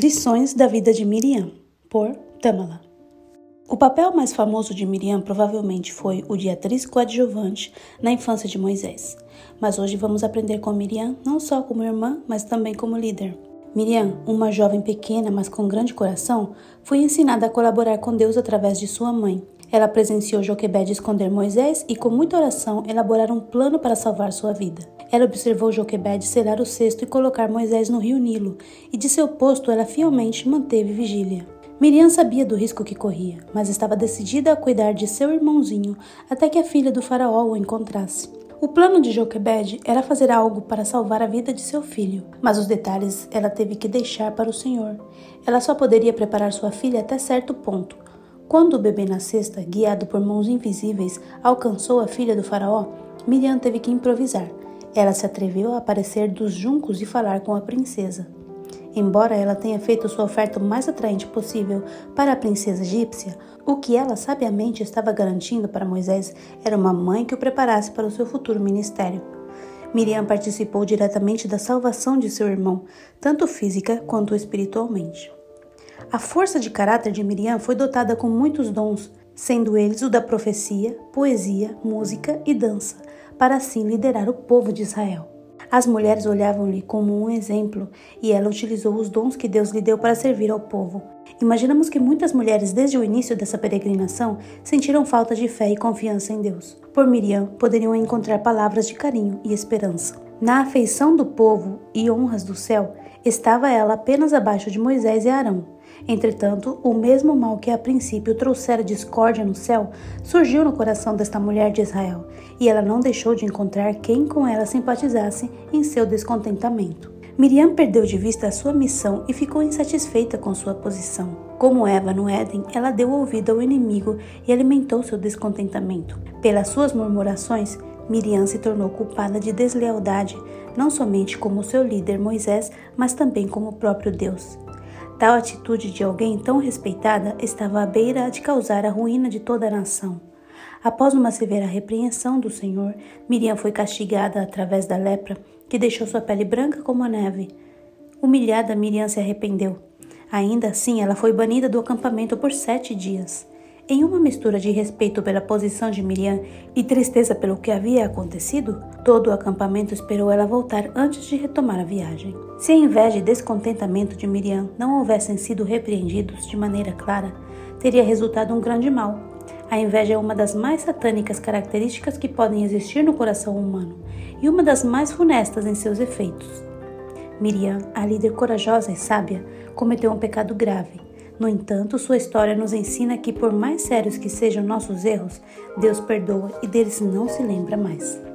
Lições da vida de Miriam, por Tamala. O papel mais famoso de Miriam provavelmente foi o de atriz coadjuvante na infância de Moisés. Mas hoje vamos aprender com Miriam não só como irmã, mas também como líder. Miriam, uma jovem pequena, mas com grande coração, foi ensinada a colaborar com Deus através de sua mãe. Ela presenciou Joquebede esconder Moisés e, com muita oração, elaborar um plano para salvar sua vida. Ela observou Joquebede selar o cesto e colocar Moisés no rio Nilo, e de seu posto ela fielmente manteve vigília. Miriam sabia do risco que corria, mas estava decidida a cuidar de seu irmãozinho até que a filha do faraó o encontrasse. O plano de Joquebede era fazer algo para salvar a vida de seu filho, mas os detalhes ela teve que deixar para o Senhor. Ela só poderia preparar sua filha até certo ponto. Quando o bebê na cesta, guiado por mãos invisíveis, alcançou a filha do faraó, Miriam teve que improvisar. Ela se atreveu a aparecer dos juncos e falar com a princesa. Embora ela tenha feito sua oferta o mais atraente possível para a princesa egípcia, o que ela sabiamente estava garantindo para Moisés era uma mãe que o preparasse para o seu futuro ministério. Miriam participou diretamente da salvação de seu irmão, tanto física quanto espiritualmente. A força de caráter de Miriam foi dotada com muitos dons, sendo eles o da profecia, poesia, música e dança, para assim liderar o povo de Israel. As mulheres olhavam-lhe como um exemplo e ela utilizou os dons que Deus lhe deu para servir ao povo. Imaginamos que muitas mulheres, desde o início dessa peregrinação, sentiram falta de fé e confiança em Deus. Por Miriam, poderiam encontrar palavras de carinho e esperança. Na afeição do povo e honras do céu, estava ela apenas abaixo de Moisés e Arão, Entretanto, o mesmo mal que a princípio trouxera discórdia no céu surgiu no coração desta mulher de Israel, e ela não deixou de encontrar quem com ela simpatizasse em seu descontentamento. Miriam perdeu de vista a sua missão e ficou insatisfeita com sua posição. Como Eva no Éden, ela deu ouvido ao inimigo e alimentou seu descontentamento. Pelas suas murmurações, Miriam se tornou culpada de deslealdade, não somente como seu líder Moisés, mas também como o próprio Deus. Tal atitude de alguém tão respeitada estava à beira de causar a ruína de toda a nação. Após uma severa repreensão do Senhor, Miriam foi castigada através da lepra, que deixou sua pele branca como a neve. Humilhada, Miriam se arrependeu. Ainda assim, ela foi banida do acampamento por sete dias. Em uma mistura de respeito pela posição de Miriam e tristeza pelo que havia acontecido, todo o acampamento esperou ela voltar antes de retomar a viagem. Se a inveja e descontentamento de Miriam não houvessem sido repreendidos de maneira clara, teria resultado um grande mal. A inveja é uma das mais satânicas características que podem existir no coração humano e uma das mais funestas em seus efeitos. Miriam, a líder corajosa e sábia, cometeu um pecado grave no entanto, sua história nos ensina que, por mais sérios que sejam nossos erros, Deus perdoa e deles não se lembra mais.